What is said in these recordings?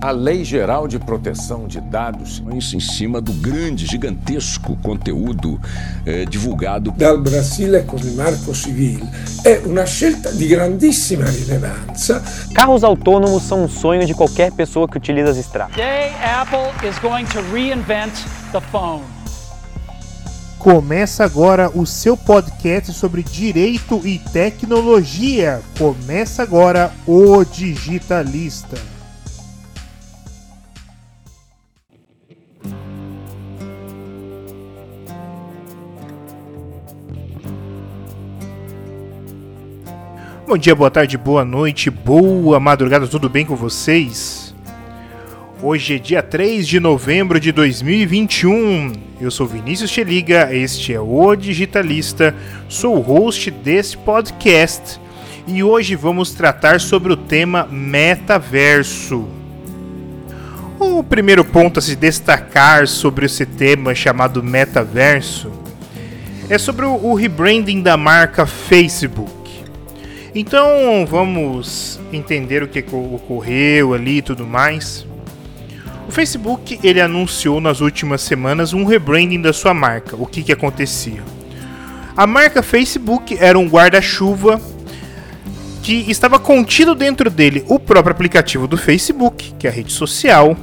a Lei Geral de Proteção de Dados. Isso em cima do grande, gigantesco conteúdo eh, divulgado dal Brasile con il Marco Civil è una scelta di grandissima rilevanza. Carros autônomos são um sonho de qualquer pessoa que utiliza as estradas. Today, Apple is going to reinvent the phone. Começa agora o seu podcast sobre direito e tecnologia. Começa agora o Digitalista. Bom dia, boa tarde, boa noite, boa madrugada, tudo bem com vocês? Hoje é dia 3 de novembro de 2021. Eu sou Vinícius Cheliga, este é o Digitalista, sou o host desse podcast e hoje vamos tratar sobre o tema metaverso. O primeiro ponto a se destacar sobre esse tema chamado metaverso é sobre o rebranding da marca Facebook. Então vamos entender o que ocorreu ali e tudo mais. O Facebook ele anunciou nas últimas semanas um rebranding da sua marca. O que, que acontecia? A marca Facebook era um guarda-chuva que estava contido dentro dele o próprio aplicativo do Facebook, que é a rede social,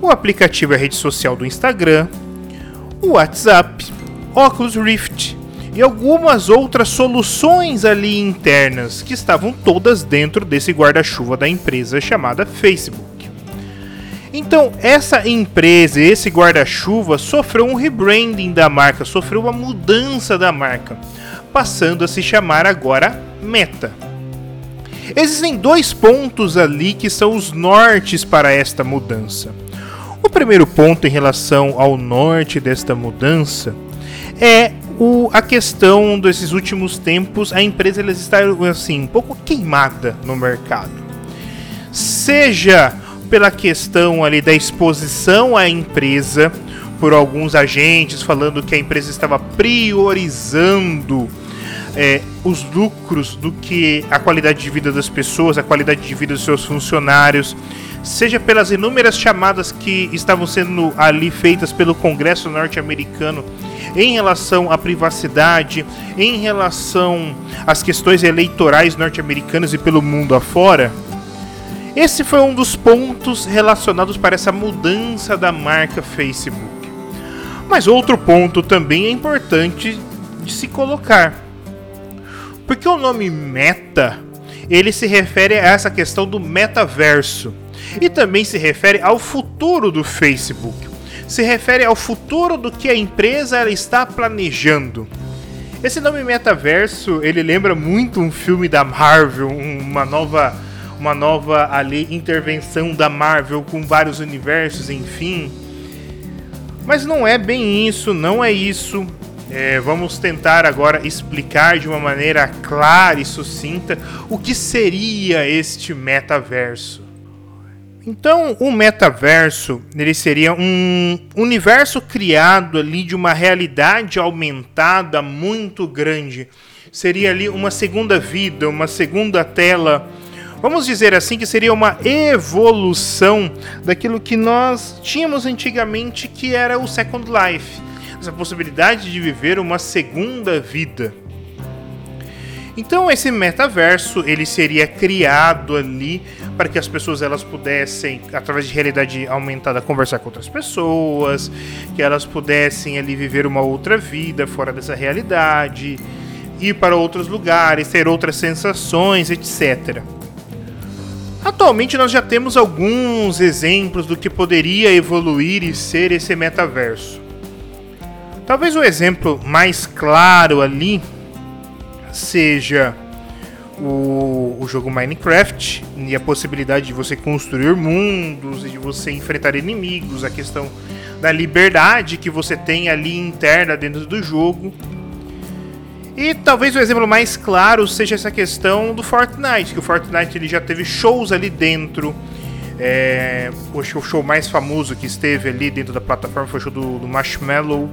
o aplicativo é a rede social do Instagram, o WhatsApp, Oculus Rift, e algumas outras soluções ali internas que estavam todas dentro desse guarda-chuva da empresa chamada Facebook. Então, essa empresa, esse guarda-chuva, sofreu um rebranding da marca, sofreu uma mudança da marca, passando a se chamar agora Meta. Existem dois pontos ali que são os nortes para esta mudança. O primeiro ponto em relação ao norte desta mudança é o, a questão desses últimos tempos, a empresa ela está assim, um pouco queimada no mercado. Seja pela questão ali da exposição à empresa por alguns agentes falando que a empresa estava priorizando é, os lucros do que a qualidade de vida das pessoas, a qualidade de vida dos seus funcionários, seja pelas inúmeras chamadas que estavam sendo ali feitas pelo Congresso norte-americano em relação à privacidade, em relação às questões eleitorais norte-americanas e pelo mundo afora. Esse foi um dos pontos relacionados para essa mudança da marca Facebook. Mas outro ponto também é importante de se colocar. Porque o nome Meta, ele se refere a essa questão do metaverso e também se refere ao futuro do Facebook se refere ao futuro do que a empresa ela está planejando. Esse nome metaverso, ele lembra muito um filme da Marvel, uma nova uma nova ali intervenção da Marvel com vários universos, enfim. Mas não é bem isso, não é isso. É, vamos tentar agora explicar de uma maneira clara e sucinta o que seria este metaverso. Então, o metaverso ele seria um universo criado ali de uma realidade aumentada muito grande. Seria ali uma segunda vida, uma segunda tela. Vamos dizer assim que seria uma evolução daquilo que nós tínhamos antigamente, que era o Second Life. Essa possibilidade de viver uma segunda vida. Então esse metaverso ele seria criado ali para que as pessoas elas pudessem através de realidade aumentada conversar com outras pessoas, que elas pudessem ali viver uma outra vida fora dessa realidade, ir para outros lugares, ter outras sensações, etc. Atualmente nós já temos alguns exemplos do que poderia evoluir e ser esse metaverso. Talvez o exemplo mais claro ali seja o, o jogo Minecraft e a possibilidade de você construir mundos e de você enfrentar inimigos, a questão da liberdade que você tem ali interna dentro do jogo. E talvez o exemplo mais claro seja essa questão do Fortnite, que o Fortnite ele já teve shows ali dentro. É, o show mais famoso que esteve ali dentro da plataforma foi o show do, do Marshmallow.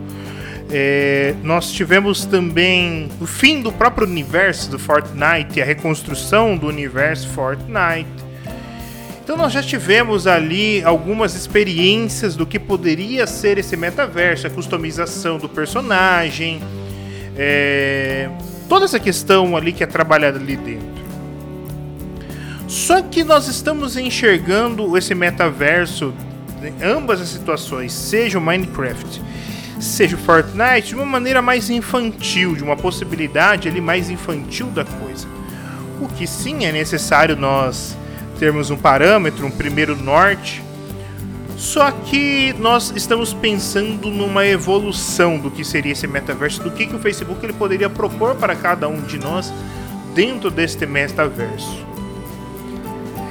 É, nós tivemos também o fim do próprio universo do Fortnite, a reconstrução do universo Fortnite. Então nós já tivemos ali algumas experiências do que poderia ser esse metaverso, a customização do personagem, é, toda essa questão ali que é trabalhada ali dentro. Só que nós estamos enxergando esse metaverso, ambas as situações, seja o Minecraft, seja o Fortnite, de uma maneira mais infantil, de uma possibilidade ali mais infantil da coisa. O que sim é necessário nós termos um parâmetro, um primeiro norte. Só que nós estamos pensando numa evolução do que seria esse metaverso, do que, que o Facebook ele poderia propor para cada um de nós dentro deste metaverso.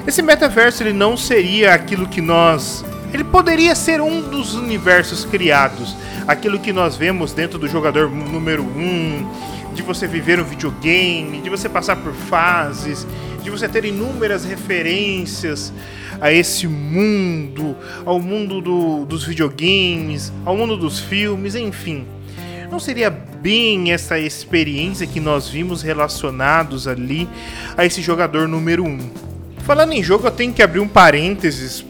Esse metaverso ele não seria aquilo que nós. Ele poderia ser um dos universos criados, aquilo que nós vemos dentro do jogador número 1, um, de você viver um videogame, de você passar por fases, de você ter inúmeras referências a esse mundo, ao mundo do, dos videogames, ao mundo dos filmes, enfim. Não seria bem essa experiência que nós vimos relacionados ali a esse jogador número 1. Um. Falando em jogo, eu tenho que abrir um parênteses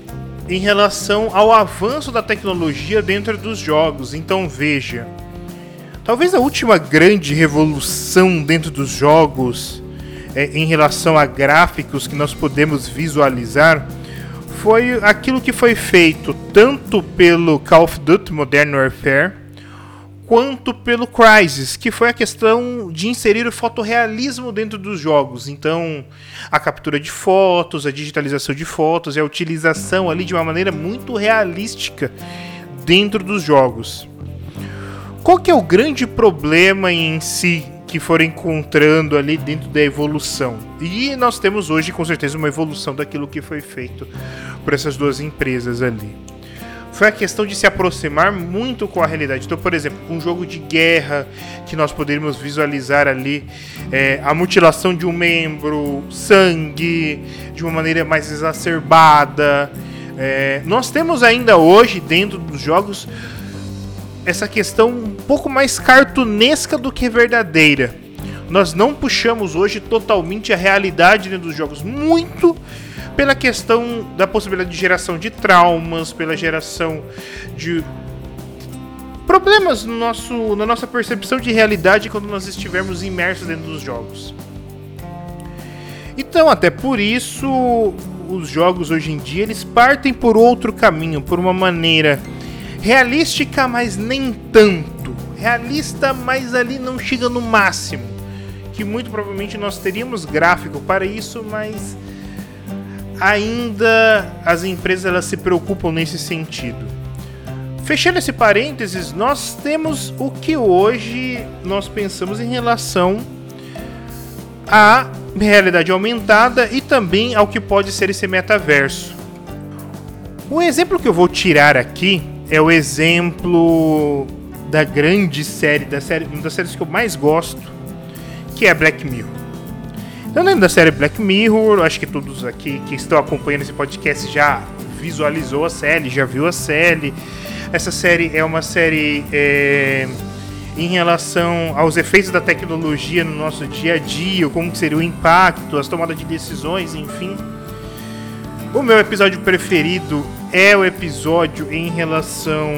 em relação ao avanço da tecnologia dentro dos jogos. Então veja, talvez a última grande revolução dentro dos jogos é, em relação a gráficos que nós podemos visualizar foi aquilo que foi feito tanto pelo Call of Duty Modern Warfare quanto pelo Crysis, que foi a questão de inserir o fotorrealismo dentro dos jogos. Então, a captura de fotos, a digitalização de fotos e a utilização ali de uma maneira muito realística dentro dos jogos. Qual que é o grande problema em si que foram encontrando ali dentro da evolução? E nós temos hoje com certeza uma evolução daquilo que foi feito por essas duas empresas ali foi a questão de se aproximar muito com a realidade. Então, por exemplo, um jogo de guerra que nós poderíamos visualizar ali é, a mutilação de um membro, sangue, de uma maneira mais exacerbada. É, nós temos ainda hoje, dentro dos jogos, essa questão um pouco mais cartunesca do que verdadeira. Nós não puxamos hoje totalmente a realidade dentro dos jogos. Muito pela questão da possibilidade de geração de traumas, pela geração de problemas no nosso, na nossa percepção de realidade quando nós estivermos imersos dentro dos jogos. Então, até por isso, os jogos hoje em dia eles partem por outro caminho, por uma maneira realística, mas nem tanto. Realista, mas ali não chega no máximo. Que muito provavelmente nós teríamos gráfico para isso, mas ainda as empresas elas se preocupam nesse sentido. Fechando esse parênteses, nós temos o que hoje nós pensamos em relação à realidade aumentada e também ao que pode ser esse metaverso. O exemplo que eu vou tirar aqui é o exemplo da grande série, da série, uma das séries que eu mais gosto, que é Black Mirror. Eu lembro da série Black Mirror, acho que todos aqui que estão acompanhando esse podcast já visualizou a série, já viu a série. Essa série é uma série é, em relação aos efeitos da tecnologia no nosso dia a dia, como seria o impacto, as tomadas de decisões, enfim. O meu episódio preferido é o episódio em relação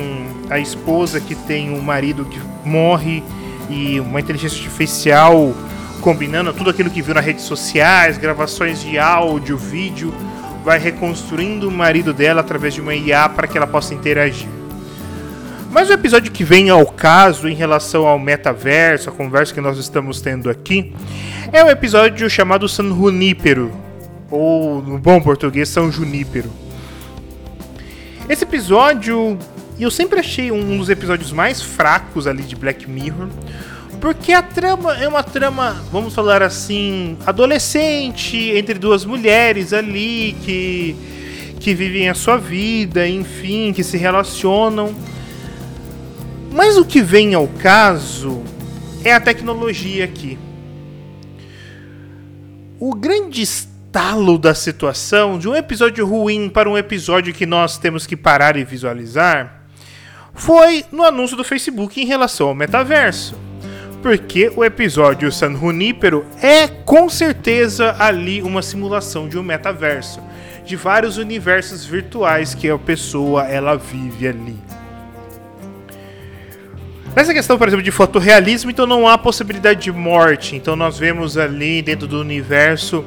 à esposa que tem um marido que morre e uma inteligência artificial combinando tudo aquilo que viu nas redes sociais, gravações de áudio, vídeo, vai reconstruindo o marido dela através de uma IA para que ela possa interagir. Mas o episódio que vem ao caso em relação ao metaverso, a conversa que nós estamos tendo aqui, é um episódio chamado San Junípero, ou no bom português, São Junípero. Esse episódio eu sempre achei um dos episódios mais fracos ali de Black Mirror, porque a trama é uma trama, vamos falar assim, adolescente, entre duas mulheres ali que, que vivem a sua vida, enfim, que se relacionam. Mas o que vem ao caso é a tecnologia aqui. O grande estalo da situação, de um episódio ruim para um episódio que nós temos que parar e visualizar, foi no anúncio do Facebook em relação ao metaverso porque o episódio San Junípero é com certeza ali uma simulação de um metaverso. de vários universos virtuais que a pessoa ela vive ali. Nessa questão, por exemplo, de fotorrealismo, então não há possibilidade de morte. Então nós vemos ali dentro do universo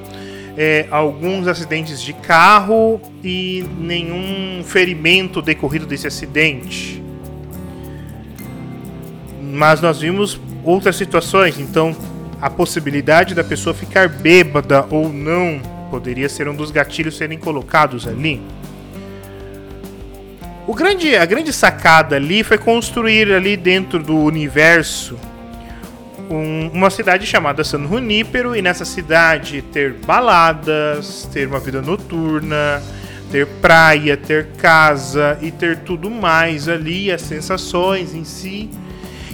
é, alguns acidentes de carro e nenhum ferimento decorrido desse acidente. Mas nós vimos outras situações, então a possibilidade da pessoa ficar bêbada ou não poderia ser um dos gatilhos serem colocados ali. O grande, a grande sacada ali foi construir ali dentro do universo um, uma cidade chamada San Junípero e nessa cidade ter baladas, ter uma vida noturna, ter praia, ter casa e ter tudo mais ali, as sensações em si.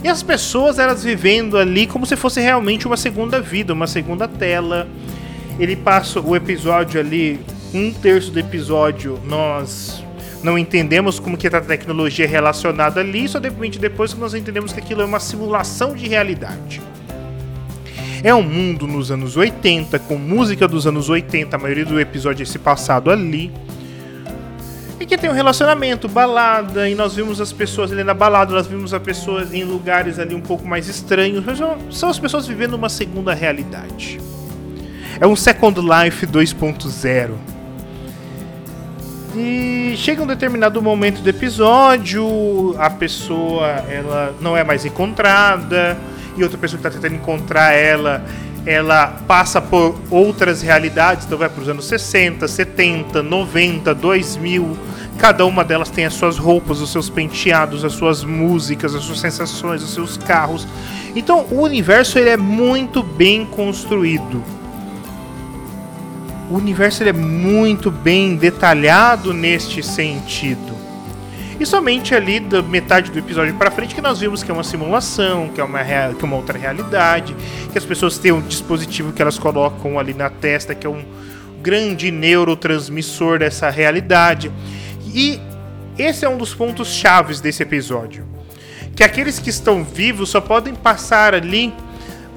E as pessoas elas vivendo ali como se fosse realmente uma segunda vida, uma segunda tela. Ele passa o episódio ali, um terço do episódio, nós não entendemos como que a tecnologia é relacionada ali, só depois, depois que nós entendemos que aquilo é uma simulação de realidade. É um mundo nos anos 80, com música dos anos 80, a maioria do episódio é esse passado ali. E que tem um relacionamento, balada, e nós vimos as pessoas ali na balada, nós vimos as pessoas em lugares ali um pouco mais estranhos, são as pessoas vivendo uma segunda realidade. É um Second Life 2.0. E chega um determinado momento do episódio, a pessoa ela não é mais encontrada, e outra pessoa que está tentando encontrar ela, ela passa por outras realidades, então vai para os anos 60, 70, 90, 2000. Cada uma delas tem as suas roupas, os seus penteados, as suas músicas, as suas sensações, os seus carros. Então o universo ele é muito bem construído o universo ele é muito bem detalhado neste sentido. E somente ali da metade do episódio para frente que nós vimos que é uma simulação, que é uma, que é uma outra realidade, que as pessoas têm um dispositivo que elas colocam ali na testa, que é um grande neurotransmissor dessa realidade. E esse é um dos pontos chaves desse episódio. Que aqueles que estão vivos só podem passar ali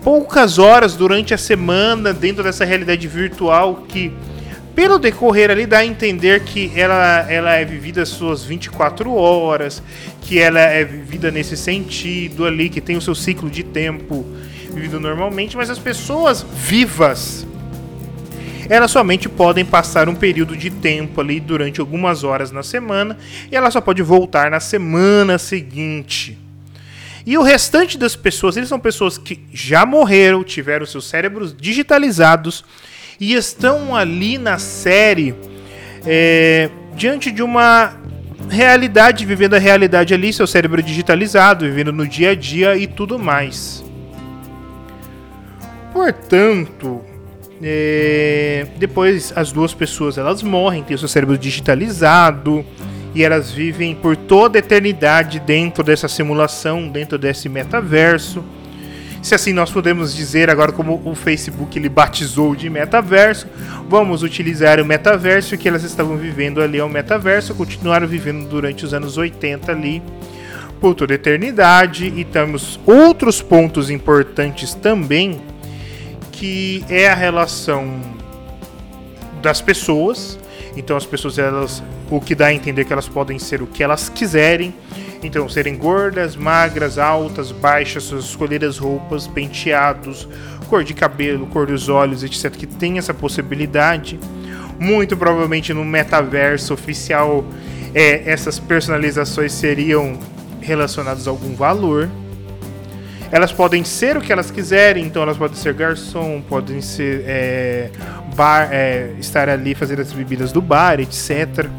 poucas horas durante a semana dentro dessa realidade virtual que pelo decorrer ali dá a entender que ela, ela é vivida as suas 24 horas, que ela é vivida nesse sentido ali, que tem o seu ciclo de tempo vivido normalmente, mas as pessoas vivas elas somente podem passar um período de tempo ali durante algumas horas na semana e ela só pode voltar na semana seguinte. E o restante das pessoas, eles são pessoas que já morreram, tiveram seus cérebros digitalizados e estão ali na série é, diante de uma realidade, vivendo a realidade ali, seu cérebro digitalizado, vivendo no dia a dia e tudo mais. Portanto, é, depois as duas pessoas elas morrem, têm seu cérebro digitalizado e elas vivem por toda a eternidade dentro dessa simulação, dentro desse metaverso. Se assim nós podemos dizer agora como o Facebook ele batizou de metaverso, vamos utilizar o metaverso que elas estavam vivendo ali ao metaverso, continuaram vivendo durante os anos 80 ali por toda a eternidade e temos outros pontos importantes também que é a relação das pessoas. Então as pessoas elas o que dá a entender que elas podem ser o que elas quiserem. Então, serem gordas, magras, altas, baixas, escolher as roupas, penteados, cor de cabelo, cor dos olhos, etc. Que tem essa possibilidade. Muito provavelmente no metaverso oficial, é, essas personalizações seriam relacionadas a algum valor. Elas podem ser o que elas quiserem, então elas podem ser garçom, podem ser é, bar, é, estar ali fazendo as bebidas do bar, etc.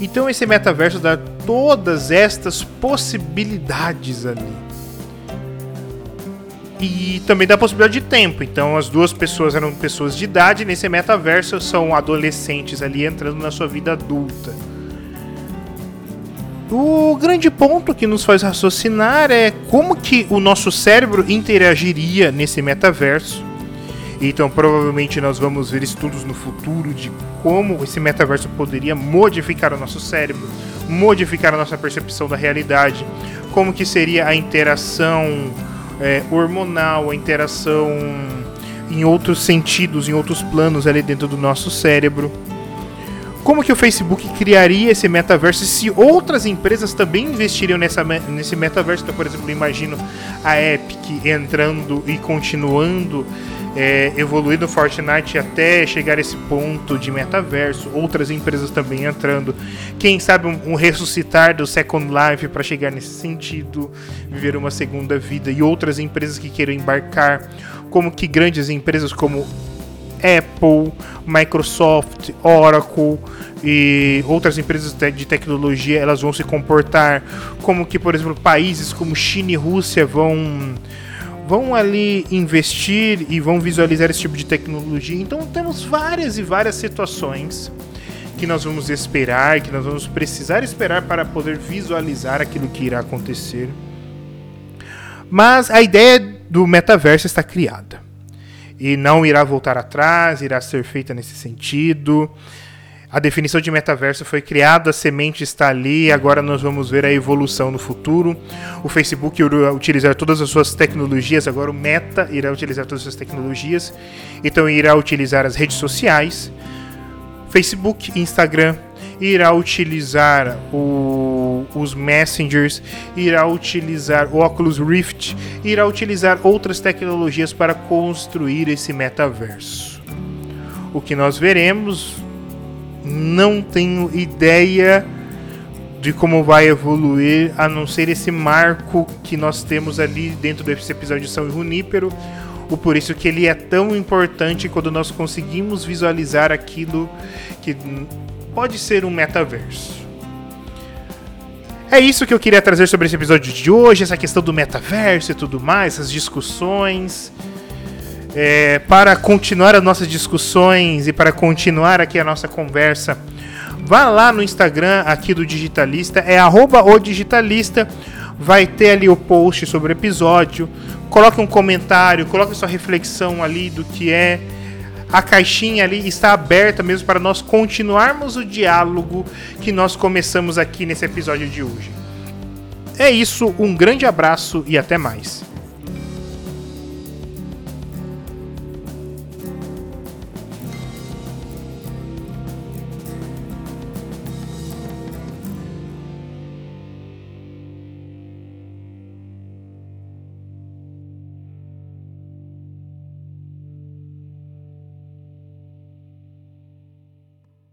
Então esse metaverso dá todas estas possibilidades ali. E também dá a possibilidade de tempo. Então as duas pessoas eram pessoas de idade, nesse metaverso são adolescentes ali entrando na sua vida adulta. O grande ponto que nos faz raciocinar é como que o nosso cérebro interagiria nesse metaverso então, provavelmente, nós vamos ver estudos no futuro de como esse metaverso poderia modificar o nosso cérebro, modificar a nossa percepção da realidade, como que seria a interação é, hormonal, a interação em outros sentidos, em outros planos ali dentro do nosso cérebro. como que o Facebook criaria esse metaverso se outras empresas também investiriam nessa, nesse metaverso. Então, por exemplo, imagino a Epic entrando e continuando é, evoluir no Fortnite até chegar esse ponto de metaverso, outras empresas também entrando. Quem sabe um, um ressuscitar do Second Life para chegar nesse sentido, viver uma segunda vida e outras empresas que queiram embarcar, como que grandes empresas como Apple, Microsoft, Oracle e outras empresas de tecnologia elas vão se comportar, como que por exemplo países como China e Rússia vão vão ali investir e vão visualizar esse tipo de tecnologia. Então temos várias e várias situações que nós vamos esperar, que nós vamos precisar esperar para poder visualizar aquilo que irá acontecer. Mas a ideia do metaverso está criada e não irá voltar atrás, irá ser feita nesse sentido. A definição de metaverso foi criada, a semente está ali, agora nós vamos ver a evolução no futuro. O Facebook irá utilizar todas as suas tecnologias, agora o Meta irá utilizar todas as suas tecnologias, então irá utilizar as redes sociais. Facebook, Instagram, irá utilizar o, os Messengers, irá utilizar o Oculus Rift, irá utilizar outras tecnologias para construir esse metaverso. O que nós veremos não tenho ideia de como vai evoluir, a não ser esse marco que nós temos ali dentro desse episódio de São Junípero. O por isso que ele é tão importante quando nós conseguimos visualizar aquilo que pode ser um metaverso. É isso que eu queria trazer sobre esse episódio de hoje, essa questão do metaverso e tudo mais, essas discussões. É, para continuar as nossas discussões e para continuar aqui a nossa conversa, vá lá no Instagram aqui do Digitalista, é arroba o Digitalista, vai ter ali o post sobre o episódio, coloque um comentário, coloque sua reflexão ali do que é. A caixinha ali está aberta mesmo para nós continuarmos o diálogo que nós começamos aqui nesse episódio de hoje. É isso, um grande abraço e até mais.